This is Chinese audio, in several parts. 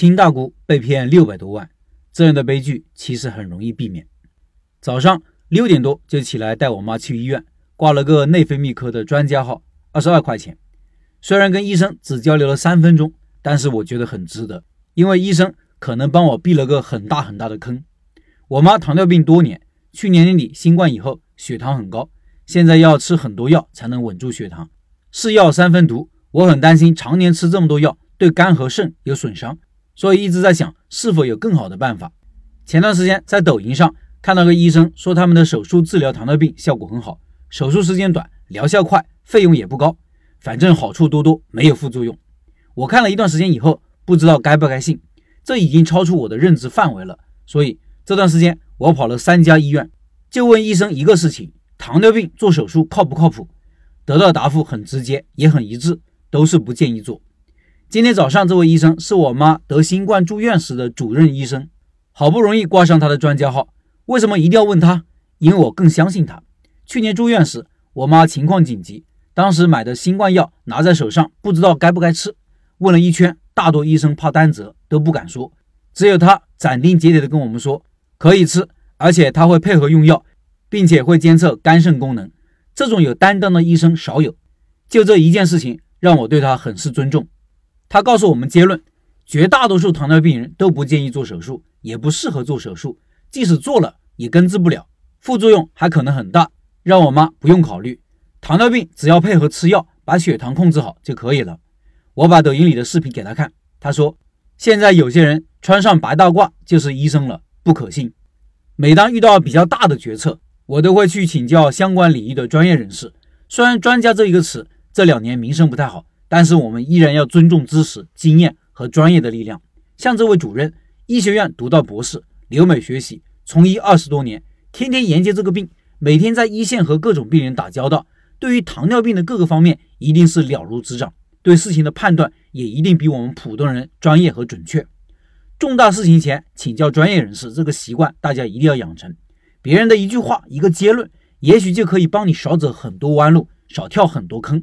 亲大姑被骗六百多万，这样的悲剧其实很容易避免。早上六点多就起来带我妈去医院，挂了个内分泌科的专家号，二十二块钱。虽然跟医生只交流了三分钟，但是我觉得很值得，因为医生可能帮我避了个很大很大的坑。我妈糖尿病多年，去年年底新冠以后血糖很高，现在要吃很多药才能稳住血糖，是药三分毒。我很担心常年吃这么多药对肝和肾有损伤，所以一直在想是否有更好的办法。前段时间在抖音上看到个医生说他们的手术治疗糖尿病效果很好，手术时间短，疗效快，费用也不高。反正好处多多，没有副作用。我看了一段时间以后，不知道该不该信，这已经超出我的认知范围了。所以这段时间我跑了三家医院，就问医生一个事情：糖尿病做手术靠不靠谱？得到的答复很直接，也很一致，都是不建议做。今天早上这位医生是我妈得新冠住院时的主任医生，好不容易挂上他的专家号，为什么一定要问他？因为我更相信他。去年住院时，我妈情况紧急。当时买的新冠药拿在手上，不知道该不该吃。问了一圈，大多医生怕担责都不敢说，只有他斩钉截铁地跟我们说可以吃，而且他会配合用药，并且会监测肝肾功能。这种有担当的医生少有。就这一件事情，让我对他很是尊重。他告诉我们结论：绝大多数糖尿病人都不建议做手术，也不适合做手术。即使做了，也根治不了，副作用还可能很大，让我妈不用考虑。糖尿病只要配合吃药，把血糖控制好就可以了。我把抖音里的视频给他看，他说：“现在有些人穿上白大褂就是医生了，不可信。”每当遇到比较大的决策，我都会去请教相关领域的专业人士。虽然“专家”这一个词这两年名声不太好，但是我们依然要尊重知识、经验和专业的力量。像这位主任，医学院读到博士，留美学习，从医二十多年，天天研究这个病，每天在一线和各种病人打交道。对于糖尿病的各个方面，一定是了如指掌，对事情的判断也一定比我们普通人专业和准确。重大事情前请教专业人士，这个习惯大家一定要养成。别人的一句话、一个结论，也许就可以帮你少走很多弯路，少跳很多坑。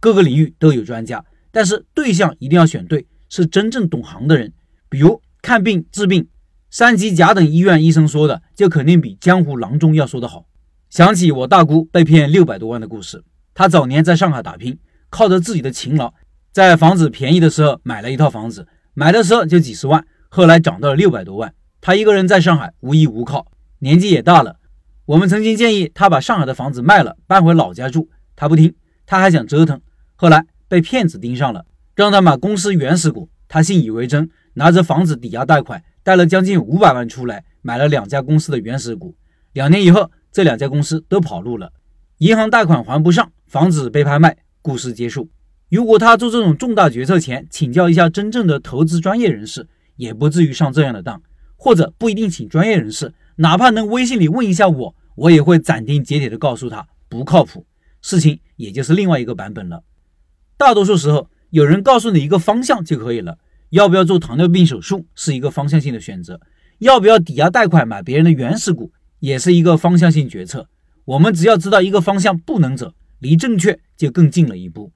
各个领域都有专家，但是对象一定要选对，是真正懂行的人。比如看病治病，三级甲等医院医生说的，就肯定比江湖郎中要说的好。想起我大姑被骗六百多万的故事，她早年在上海打拼，靠着自己的勤劳，在房子便宜的时候买了一套房子，买的时候就几十万，后来涨到了六百多万。她一个人在上海无依无靠，年纪也大了。我们曾经建议她把上海的房子卖了，搬回老家住，她不听，他还想折腾。后来被骗子盯上了，让他买公司原始股，他信以为真，拿着房子抵押贷款，贷了将近五百万出来，买了两家公司的原始股。两年以后。这两家公司都跑路了，银行贷款还不上，房子被拍卖，故事结束。如果他做这种重大决策前请教一下真正的投资专业人士，也不至于上这样的当。或者不一定请专业人士，哪怕能微信里问一下我，我也会斩钉截铁的告诉他不靠谱。事情也就是另外一个版本了。大多数时候，有人告诉你一个方向就可以了。要不要做糖尿病手术是一个方向性的选择，要不要抵押贷款买别人的原始股？也是一个方向性决策，我们只要知道一个方向不能走，离正确就更近了一步。